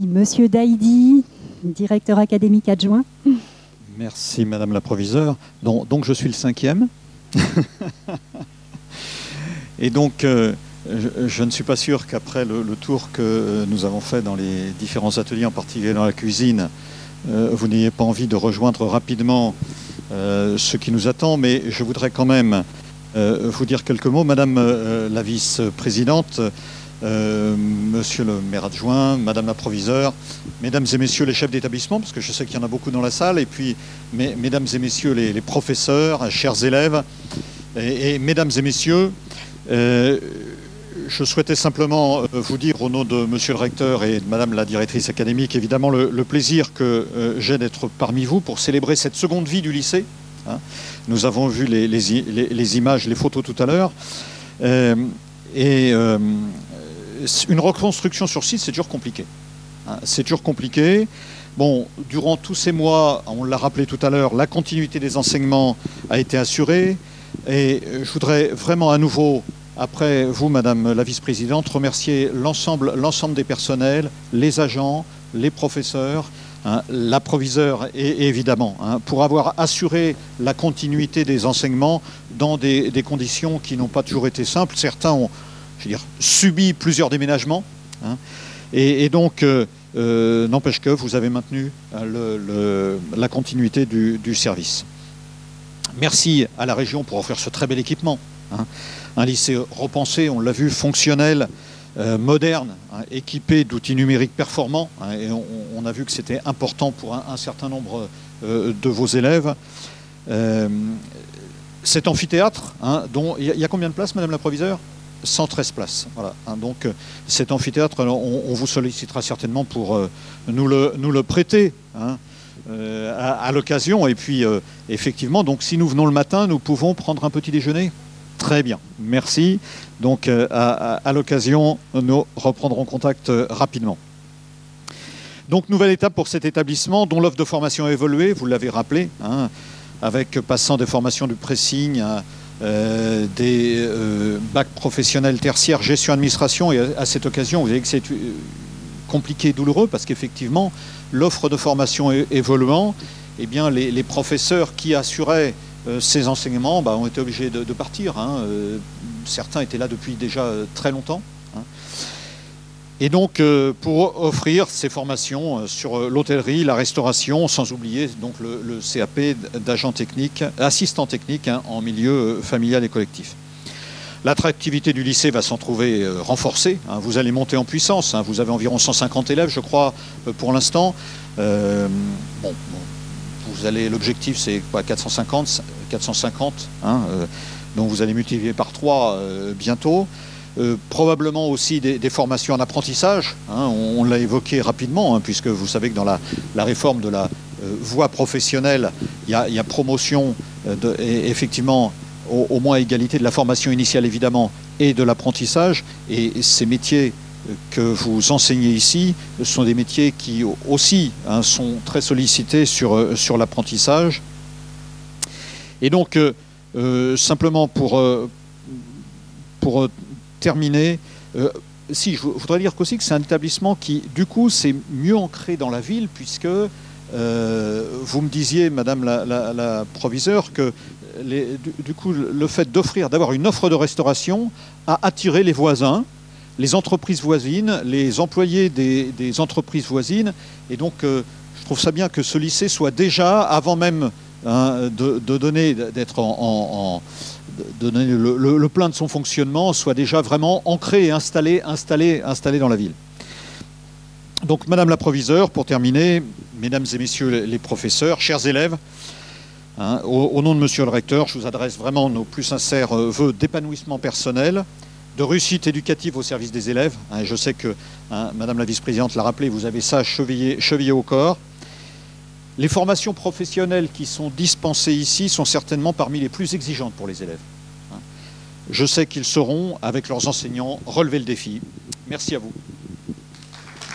Monsieur Daïdi, directeur académique adjoint. Merci Madame la proviseure. Donc, je suis le cinquième. Et donc euh, je, ne suis pas sûr qu'après le, tour que nous avons fait dans les différents ateliers, en particulier dans la cuisine, euh, vous n'ayez pas envie de rejoindre rapidement euh, ce qui nous attend, mais je voudrais quand même vous dire quelques mots. Madame la vice-présidente, euh, monsieur le maire adjoint, madame la proviseure, mesdames et messieurs les chefs d'établissement, parce que je sais qu'il y en a beaucoup dans la salle, et puis mes- mesdames et messieurs les, professeurs, chers élèves, et, mesdames et messieurs, euh, je souhaitais simplement euh, vous dire au nom de monsieur le recteur et de madame la directrice académique, évidemment, le, plaisir que j'ai d'être parmi vous pour célébrer cette seconde vie du lycée. hein. Nous avons vu les, les images, les photos tout à l'heure. Et une reconstruction sur site, c'est toujours compliqué. hein. C'est toujours compliqué. Bon, durant tous ces mois, on l'a rappelé tout à l'heure, la continuité des enseignements a été assurée. Et euh, je voudrais vraiment à nouveau, après vous, Madame la vice-présidente, remercier l'ensemble, l'ensemble des personnels, les agents, les professeurs, hein, l'approviseur et, évidemment, hein, pour avoir assuré la continuité des enseignements dans des, des conditions qui n'ont pas toujours été simples. Certains ont, je veux dire, subi plusieurs déménagements. hein. et, donc, euh, euh, n'empêche que vous avez maintenu le- la continuité du, service. Merci à la région pour offrir ce très bel équipement. hein. Un lycée repensé, on l'a vu, fonctionnel, euh, moderne, hein, équipé d'outils numériques performants. hein, et on, a vu que c'était important pour un, certain nombre de vos élèves. Cet amphithéâtre, hein, il y, y a combien de places, Madame la proviseure? 113 places. Voilà. hein. donc euh, cet amphithéâtre, on, on vous sollicitera certainement pour euh, nous, le, nous le prêter hein, euh, à, l'occasion. Et puis, effectivement, donc si nous venons le matin, nous pouvons prendre un petit déjeuner. Très bien, merci. Donc, à, l'occasion, nous reprendrons contact rapidement. Donc, nouvelle étape pour cet établissement dont l'offre de formation a évolué, vous l'avez rappelé, hein, avec passant des formations du pressing à euh, des euh, bacs professionnels tertiaires, gestion administration. Et à, cette occasion, vous savez que c'est euh, compliqué et douloureux parce qu'effectivement, l'offre de formation évoluant, eh bien, les, professeurs qui assuraient ces enseignements bah, ont été obligés de, partir. hein. Certains étaient là depuis déjà très longtemps. hein. Et donc, euh, pour offrir ces formations euh, sur euh, l'hôtellerie, la restauration, sans oublier donc le, CAP d'agent technique, assistant technique hein, en milieu familial et collectif. L'attractivité du lycée va s'en trouver renforcée. hein. Vous allez monter en puissance. hein. Vous avez environ 150 élèves, je crois, pour l'instant. Bon, vous allez. L'objectif, c'est quoi 450, 450. hein, euh, donc vous allez multiplier par 3 bientôt. Euh, probablement aussi des, formations en apprentissage. hein. on l'a évoqué rapidement, hein, puisque vous savez que dans la, réforme de la euh, voie professionnelle, il y a, promotion euh, effectivement au, moins égalité de la formation initiale évidemment et de l'apprentissage. Et ces métiers que vous enseignez ici sont des métiers qui aussi hein, sont très sollicités sur, sur l'apprentissage. Et donc, simplement pour, pour terminer, euh, si je voudrais dire qu'aussi que c'est un établissement qui, du coup, c'est mieux ancré dans la ville, puisque euh, vous me disiez, Madame la, proviseure, que du, coup, le fait d'offrir, d'avoir une offre de restauration a attiré les voisins, les entreprises voisines, les employés des, entreprises voisines, et donc euh, je trouve ça bien que ce lycée soit déjà, avant même hein, de, donner, d'être en, donner le, le- le plein de son fonctionnement, soit déjà vraiment ancré et installé, installé, installé dans la ville. Donc, Madame la proviseure, pour terminer, Mesdames et Messieurs les- professeurs, chers élèves, hein, au, nom de Monsieur le recteur, je vous adresse vraiment nos plus sincères euh, vœux d'épanouissement personnel, de réussite éducative au service des élèves. hein, je sais que hein, Madame la vice-présidente l'a rappelé, vous avez ça chevillé, chevillé au corps. Les formations professionnelles qui sont dispensées ici sont certainement parmi les plus exigeantes pour les élèves. hein. Je sais qu'ils sauront, avec leurs enseignants, relever le défi. Merci à vous.